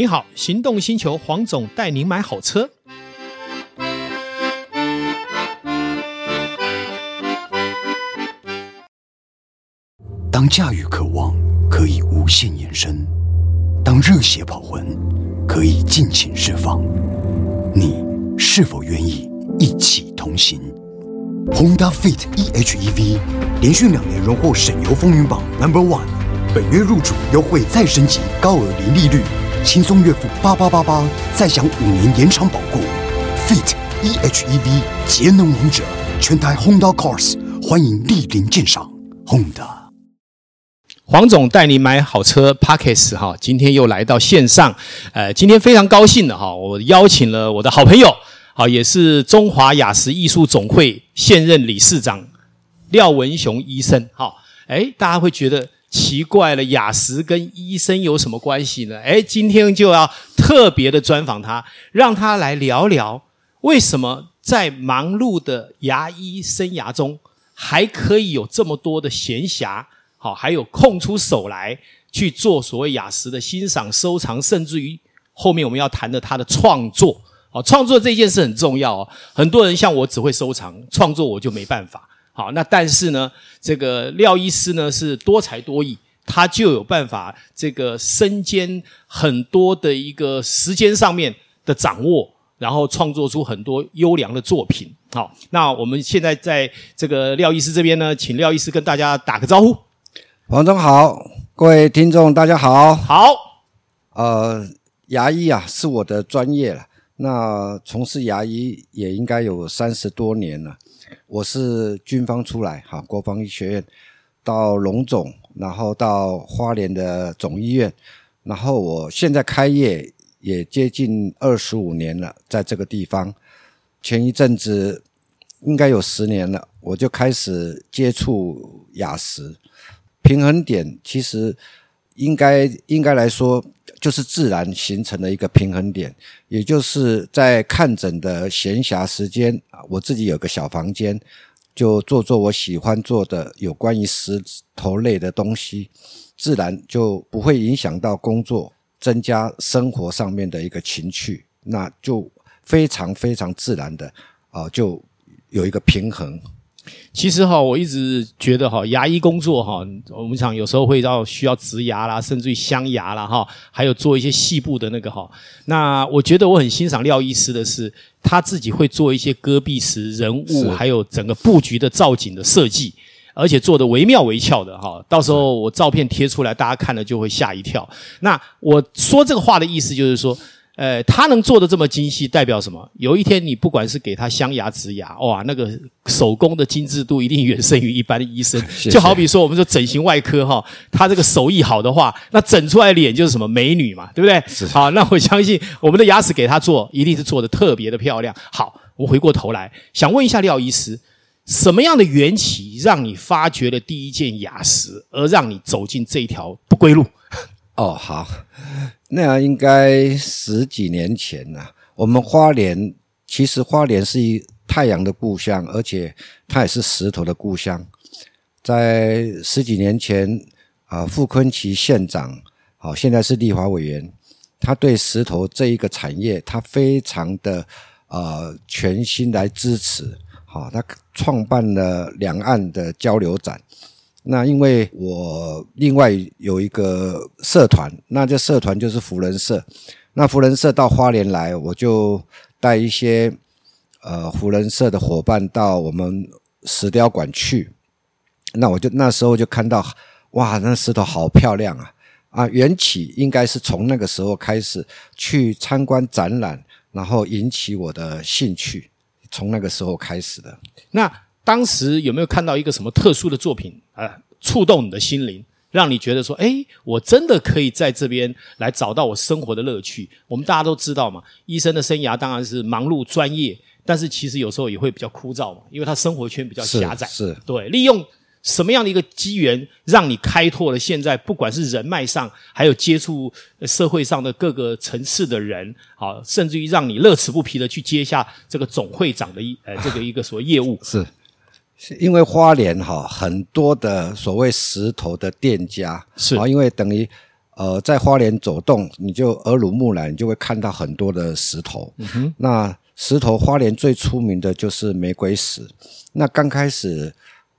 你好，行动星球黄总带您买好车。当驾驭渴望可以无限延伸，当热血跑魂可以尽情释放，你是否愿意一起同行？Honda Fit e:HEV 连续两年荣获省油风云榜 Number One，本月入主优惠再升级，高额零利率。轻松月付八八八八，再享五年延长保固。Fit e:HEV 节能王者，全台 Honda Cars 欢迎莅临鉴赏。Honda 黄总带你买好车，Podcast 哈，今天又来到线上，呃，今天非常高兴的哈，我邀请了我的好朋友，好，也是中华雅时艺术总会现任理事长廖文雄医生，好，诶，大家会觉得。奇怪了，雅时跟医生有什么关系呢？诶，今天就要特别的专访他，让他来聊聊为什么在忙碌的牙医生涯中，还可以有这么多的闲暇，好，还有空出手来去做所谓雅时的欣赏、收藏，甚至于后面我们要谈的他的创作。好，创作这件事很重要哦。很多人像我只会收藏，创作我就没办法。好，那但是呢，这个廖医师呢是多才多艺，他就有办法这个身兼很多的一个时间上面的掌握，然后创作出很多优良的作品。好，那我们现在在这个廖医师这边呢，请廖医师跟大家打个招呼。黄总好，各位听众大家好。好，呃，牙医啊是我的专业了，那从事牙医也应该有三十多年了。我是军方出来，哈，国防医学院到龙总，然后到花莲的总医院，然后我现在开业也接近二十五年了，在这个地方。前一阵子应该有十年了，我就开始接触雅时平衡点，其实应该应该来说。就是自然形成的一个平衡点，也就是在看诊的闲暇时间啊，我自己有个小房间，就做做我喜欢做的有关于石头类的东西，自然就不会影响到工作，增加生活上面的一个情趣，那就非常非常自然的啊，就有一个平衡。其实哈，我一直觉得哈，牙医工作哈，我们想有时候会到需要植牙啦，甚至于镶牙啦哈，还有做一些细部的那个哈。那我觉得我很欣赏廖医师的是，他自己会做一些戈壁石人物，还有整个布局的造景的设计，而且做的惟妙惟肖的哈。到时候我照片贴出来，大家看了就会吓一跳。那我说这个话的意思就是说。呃，他能做的这么精细，代表什么？有一天你不管是给他镶牙、植牙，哇，那个手工的精致度一定远胜于一般的医生。就好比说，我们说整形外科哈，他这个手艺好的话，那整出来的脸就是什么美女嘛，对不对？是。好，那我相信我们的牙齿给他做，一定是做的特别的漂亮。好，我回过头来想问一下廖医师，什么样的缘起让你发掘了第一件牙石，而让你走进这条不归路？哦，好，那应该十几年前了。我们花莲其实花莲是一太阳的故乡，而且它也是石头的故乡。在十几年前，啊，傅崐萁县长，好，现在是立法委员，他对石头这一个产业，他非常的呃全心来支持。好，他创办了两岸的交流展。那因为我另外有一个社团，那这社团就是福人社。那福人社到花莲来，我就带一些呃福人社的伙伴到我们石雕馆去。那我就那时候就看到，哇，那石头好漂亮啊！啊，缘起应该是从那个时候开始去参观展览，然后引起我的兴趣，从那个时候开始的。那。当时有没有看到一个什么特殊的作品啊，触动你的心灵，让你觉得说，诶，我真的可以在这边来找到我生活的乐趣？我们大家都知道嘛，医生的生涯当然是忙碌专业，但是其实有时候也会比较枯燥嘛，因为他生活圈比较狭窄。是，是对，利用什么样的一个机缘，让你开拓了现在不管是人脉上，还有接触社会上的各个层次的人，好，甚至于让你乐此不疲的去接下这个总会长的一呃这个一个所谓业务。是。因为花莲哈很多的所谓石头的店家是啊，因为等于呃，在花莲走动，你就耳濡目染，你就会看到很多的石头。嗯哼，那石头花莲最出名的就是玫瑰石。那刚开始，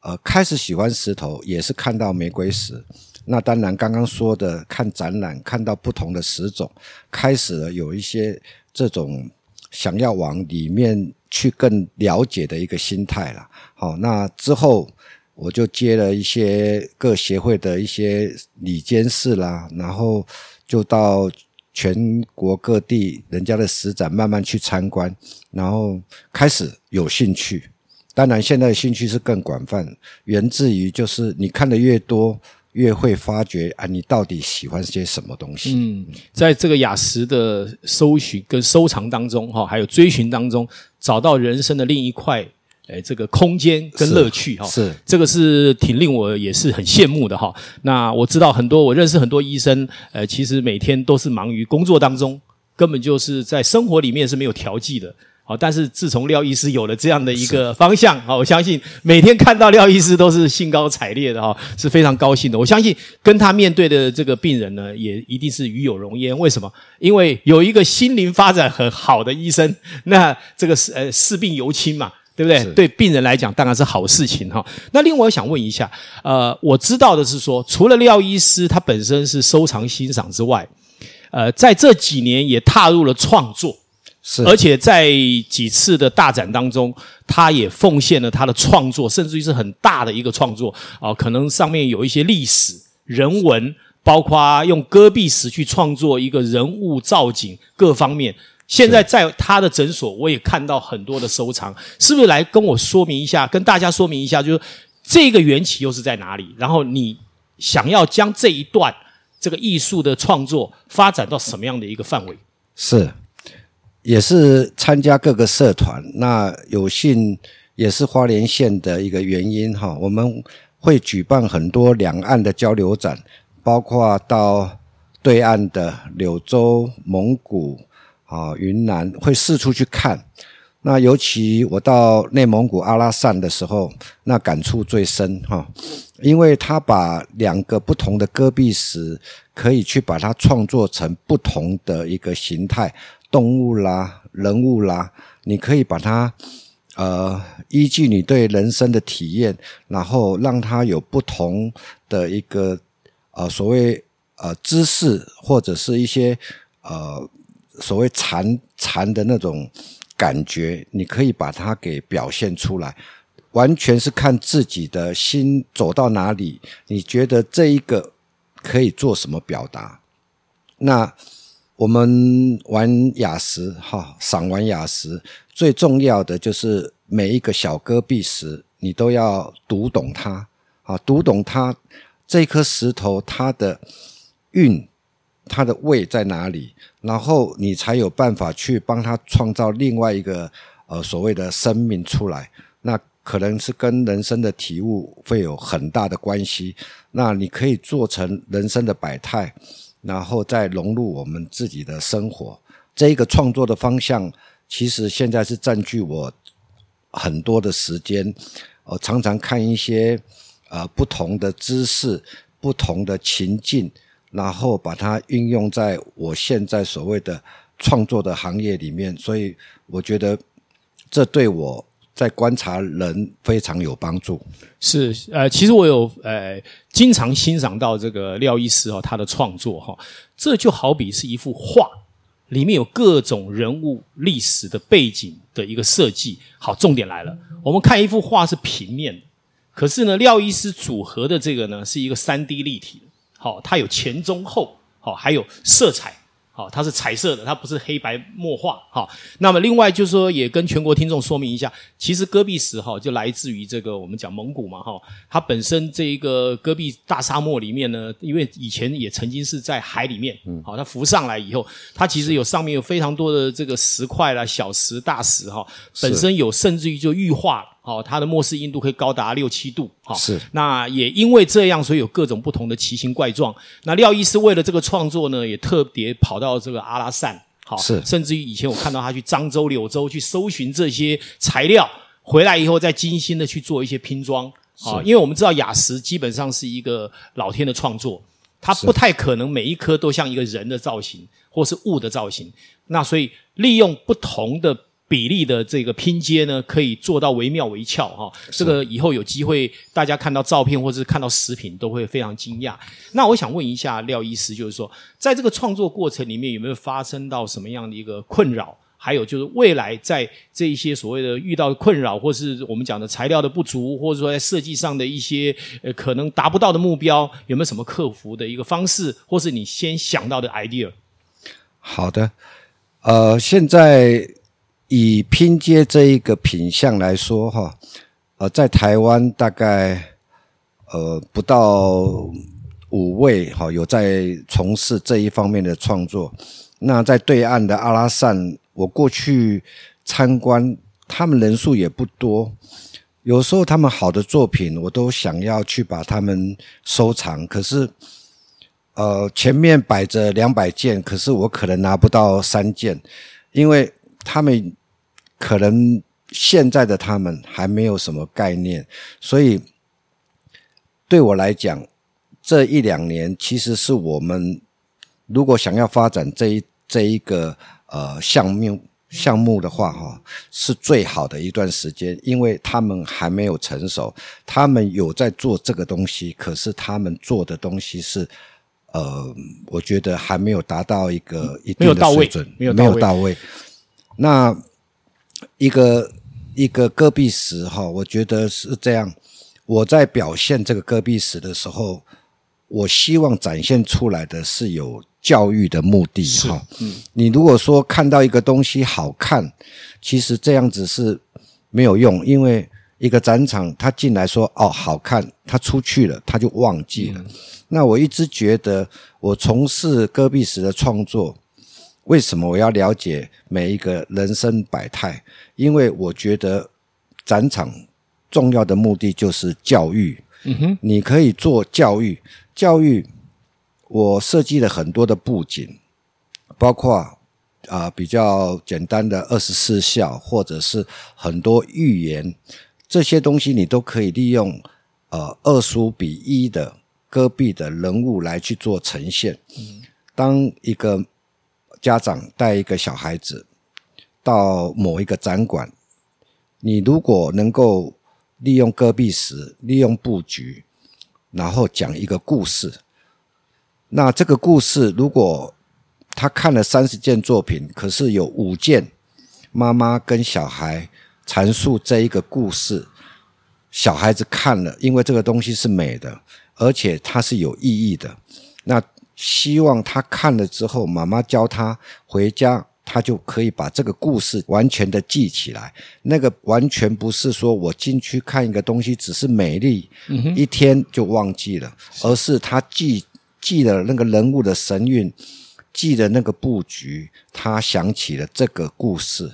呃，开始喜欢石头也是看到玫瑰石。那当然，刚刚说的看展览，看到不同的石种，开始了有一些这种想要往里面去更了解的一个心态了。好，那之后。我就接了一些各协会的一些理监事啦，然后就到全国各地人家的石展慢慢去参观，然后开始有兴趣。当然，现在的兴趣是更广泛，源自于就是你看的越多，越会发觉啊，你到底喜欢些什么东西。嗯，在这个雅石的搜寻跟收藏当中，哈，还有追寻当中，找到人生的另一块。诶，这个空间跟乐趣哈，是这个是挺令我也是很羡慕的哈。那我知道很多，我认识很多医生，呃，其实每天都是忙于工作当中，根本就是在生活里面是没有调剂的。好，但是自从廖医师有了这样的一个方向，好，我相信每天看到廖医师都是兴高采烈的哈，是非常高兴的。我相信跟他面对的这个病人呢，也一定是与有荣焉。为什么？因为有一个心灵发展很好的医生，那这个是呃视病由亲嘛。对不对？对病人来讲，当然是好事情哈。那另外，我想问一下，呃，我知道的是说，除了廖医师他本身是收藏欣赏之外，呃，在这几年也踏入了创作，是，而且在几次的大展当中，他也奉献了他的创作，甚至于是很大的一个创作啊、可能上面有一些历史人文，包括用戈壁石去创作一个人物造景各方面。现在在他的诊所，我也看到很多的收藏，是不是来跟我说明一下，跟大家说明一下，就是这个缘起又是在哪里？然后你想要将这一段这个艺术的创作发展到什么样的一个范围？是，也是参加各个社团，那有幸也是花莲县的一个原因哈。我们会举办很多两岸的交流展，包括到对岸的柳州、蒙古。啊，云南会四处去看，那尤其我到内蒙古阿拉善的时候，那感触最深哈，因为他把两个不同的戈壁石，可以去把它创作成不同的一个形态，动物啦、人物啦，你可以把它呃依据你对人生的体验，然后让它有不同的一个呃所谓呃知识或者是一些呃。所谓禅禅的那种感觉，你可以把它给表现出来，完全是看自己的心走到哪里。你觉得这一个可以做什么表达？那我们玩雅石哈，赏玩雅石最重要的就是每一个小戈壁石，你都要读懂它啊，读懂它这颗石头它的韵。它的味在哪里？然后你才有办法去帮它创造另外一个呃所谓的生命出来。那可能是跟人生的体悟会有很大的关系。那你可以做成人生的百态，然后再融入我们自己的生活。这一个创作的方向，其实现在是占据我很多的时间。我常常看一些呃不同的知识、不同的情境。然后把它运用在我现在所谓的创作的行业里面，所以我觉得这对我在观察人非常有帮助。是，呃，其实我有呃经常欣赏到这个廖医师哦，他的创作哈，这就好比是一幅画，里面有各种人物历史的背景的一个设计。好，重点来了，我们看一幅画是平面的，可是呢，廖医师组合的这个呢是一个三 D 立体的。好，它有前中后，好，还有色彩，好，它是彩色的，它不是黑白墨画，好。那么另外就是说，也跟全国听众说明一下，其实戈壁石哈就来自于这个我们讲蒙古嘛，哈，它本身这一个戈壁大沙漠里面呢，因为以前也曾经是在海里面，嗯，好，它浮上来以后，它其实有上面有非常多的这个石块啦，小石、大石哈，本身有甚至于就玉化了。好，它的末世硬度可以高达六七度。好，是。那也因为这样，所以有各种不同的奇形怪状。那廖医师为了这个创作呢，也特别跑到这个阿拉善。好，是。甚至于以前我看到他去漳州、柳州去搜寻这些材料，回来以后再精心的去做一些拼装。啊，因为我们知道雅石基本上是一个老天的创作，它不太可能每一颗都像一个人的造型或是物的造型。那所以利用不同的比例的这个拼接呢，可以做到惟妙惟肖哈。这个以后有机会大家看到照片或者是看到食品都会非常惊讶。那我想问一下廖医师，就是说在这个创作过程里面有没有发生到什么样的一个困扰？还有就是未来在这一些所谓的遇到的困扰，或是我们讲的材料的不足，或者说在设计上的一些呃可能达不到的目标，有没有什么克服的一个方式，或是你先想到的 idea？好的，呃，现在以拼接这一个品相来说哈，呃，在台湾大概呃不到五位哈有在从事这一方面的创作，那在对岸的阿拉善。我过去参观，他们人数也不多。有时候他们好的作品，我都想要去把他们收藏。可是，呃，前面摆着两百件，可是我可能拿不到三件，因为他们可能现在的他们还没有什么概念，所以对我来讲，这一两年其实是我们如果想要发展这一这一个。呃，项目项目的话，哈，是最好的一段时间，因为他们还没有成熟，他们有在做这个东西，可是他们做的东西是，呃，我觉得还没有达到一个一定的水准，没有到位。那一个一个戈壁石，哈，我觉得是这样。我在表现这个戈壁石的时候，我希望展现出来的是有。教育的目的哈，嗯，你如果说看到一个东西好看，其实这样子是没有用，因为一个展场他进来说哦好看，他出去了他就忘记了。那我一直觉得我从事戈壁石的创作，为什么我要了解每一个人生百态？因为我觉得展场重要的目的就是教育。嗯哼，你可以做教育，教育。我设计了很多的布景，包括啊、比较简单的二十四孝，或者是很多寓言，这些东西你都可以利用呃二十五比一的戈壁的人物来去做呈现。当一个家长带一个小孩子到某一个展馆，你如果能够利用戈壁石，利用布局，然后讲一个故事。那这个故事，如果他看了三十件作品，可是有五件妈妈跟小孩阐述这一个故事，小孩子看了，因为这个东西是美的，而且它是有意义的。那希望他看了之后，妈妈教他回家，他就可以把这个故事完全的记起来。那个完全不是说我进去看一个东西只是美丽，一天就忘记了，而是他记。记得那个人物的神韵，记得那个布局，他想起了这个故事。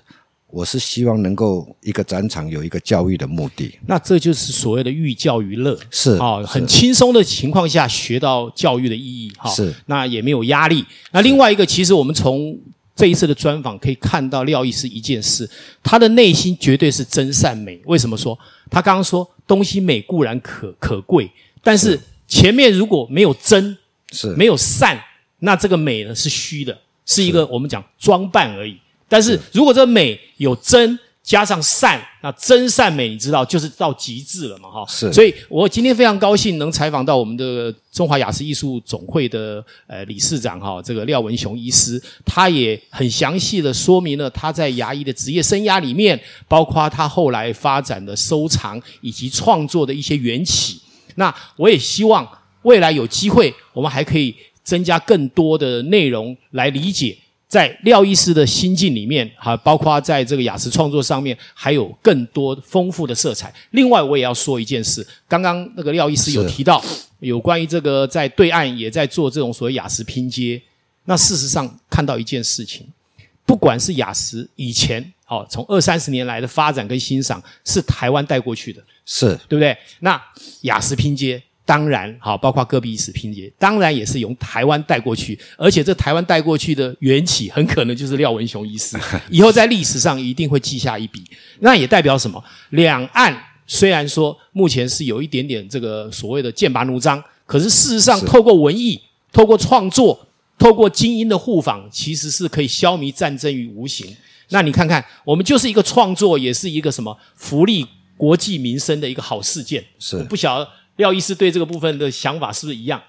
我是希望能够一个展场有一个教育的目的。那这就是所谓的寓教于乐，是啊，很轻松的情况下学到教育的意义，哈，是。那也没有压力。那另外一个，其实我们从这一次的专访可以看到廖医师一件事，他的内心绝对是真善美。为什么说？他刚刚说东西美固然可可贵，但是前面如果没有真。是没有善，那这个美呢是虚的，是一个我们讲装扮而已。但是如果这美有真加上善，那真善美你知道就是到极致了嘛，哈。是，所以我今天非常高兴能采访到我们的中华雅思艺术总会的呃理事长哈，这个廖文雄医师，他也很详细的说明了他在牙医的职业生涯里面，包括他后来发展的收藏以及创作的一些缘起。那我也希望。未来有机会，我们还可以增加更多的内容来理解，在廖医师的心境里面，哈，包括在这个雅思创作上面，还有更多丰富的色彩。另外，我也要说一件事，刚刚那个廖医师有提到有关于这个在对岸也在做这种所谓雅思拼接。那事实上看到一件事情，不管是雅思以前，哦，从二三十年来的发展跟欣赏，是台湾带过去的，是对不对？那雅思拼接。当然，好，包括戈壁石拼接，当然也是由台湾带过去，而且这台湾带过去的缘起，很可能就是廖文雄医师，以后在历史上一定会记下一笔。那也代表什么？两岸虽然说目前是有一点点这个所谓的剑拔弩张，可是事实上透过文艺，透过创作，透过精英的互访，其实是可以消弭战争于无形。那你看看，我们就是一个创作，也是一个什么福利国计民生的一个好事件。是，我不晓得廖医师对这个部分的想法是不是一样？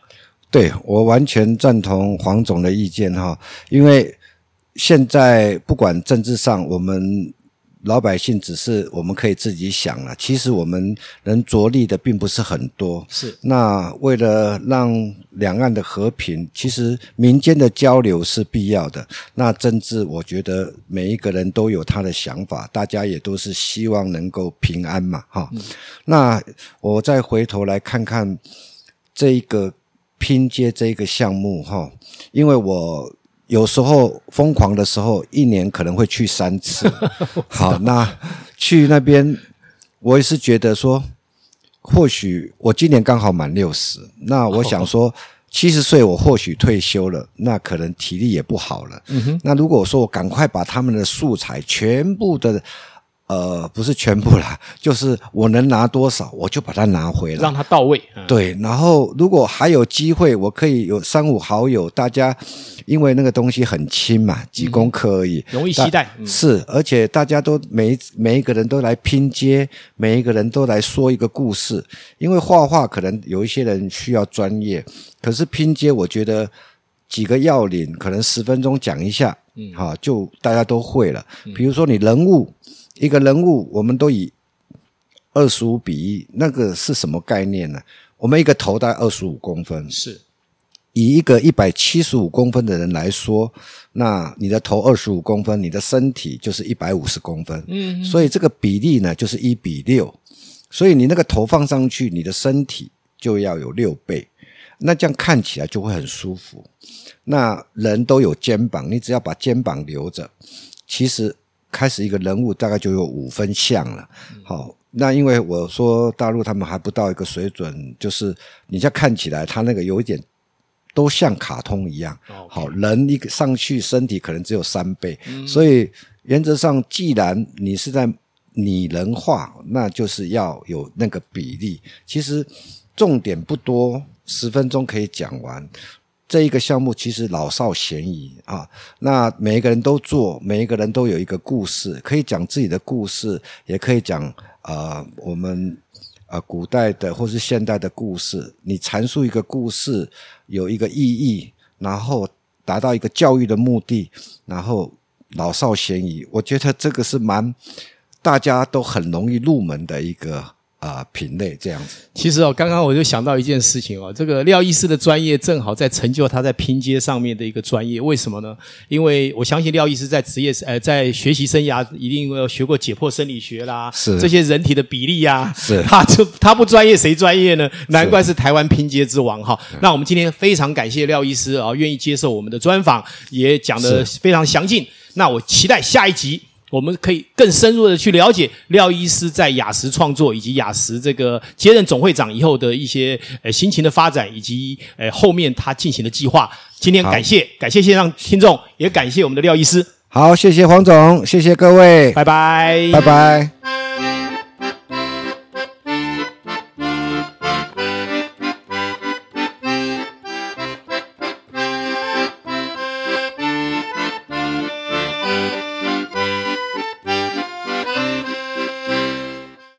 对，我完全赞同黄总的意见哈，因为现在不管政治上我们。老百姓只是我们可以自己想了，其实我们能着力的并不是很多。是，那为了让两岸的和平，其实民间的交流是必要的。那政治，我觉得每一个人都有他的想法，大家也都是希望能够平安嘛，哈、嗯。那我再回头来看看这一个拼接这一个项目，哈，因为我。有时候疯狂的时候，一年可能会去三次。好，那去那边，我也是觉得说，或许我今年刚好满六十，那我想说，七十岁我或许退休了，那可能体力也不好了。嗯。那如果说我赶快把他们的素材全部的。呃，不是全部啦，就是我能拿多少，我就把它拿回来，让它到位。嗯、对，然后如果还有机会，我可以有三五好友，大家因为那个东西很轻嘛，几公克而已，嗯、容易携带。嗯、是，而且大家都每每一个人都来拼接，每一个人都来说一个故事。因为画画可能有一些人需要专业，可是拼接，我觉得几个要领，可能十分钟讲一下，嗯，好，就大家都会了。比如说你人物。一个人物，我们都以二十五比一，那个是什么概念呢？我们一个头大概二十五公分，是以一个一百七十五公分的人来说，那你的头二十五公分，你的身体就是一百五十公分，嗯，所以这个比例呢就是一比六，所以你那个头放上去，你的身体就要有六倍，那这样看起来就会很舒服。那人都有肩膀，你只要把肩膀留着，其实。开始一个人物大概就有五分像了，好，那因为我说大陆他们还不到一个水准，就是你这看起来他那个有一点都像卡通一样，好，人一个上去身体可能只有三倍，所以原则上既然你是在拟人化，那就是要有那个比例，其实重点不多，十分钟可以讲完。这一个项目其实老少咸宜啊，那每一个人都做，每一个人都有一个故事，可以讲自己的故事，也可以讲呃我们呃古代的或是现代的故事。你阐述一个故事有一个意义，然后达到一个教育的目的，然后老少咸宜，我觉得这个是蛮大家都很容易入门的一个。啊、呃，品类这样子。其实哦，刚刚我就想到一件事情哦，这个廖医师的专业正好在成就他在拼接上面的一个专业。为什么呢？因为我相信廖医师在职业呃在学习生涯一定有学过解剖生理学啦，是这些人体的比例呀、啊，是 他就他不专业谁专业呢？难怪是台湾拼接之王哈。那我们今天非常感谢廖医师啊，愿意接受我们的专访，也讲的非常详尽。那我期待下一集。我们可以更深入的去了解廖医师在雅实创作以及雅实这个接任总会长以后的一些呃心情的发展，以及呃后面他进行的计划。今天感谢感谢线上听众，也感谢我们的廖医师。好，谢谢黄总，谢谢各位，拜拜，拜拜。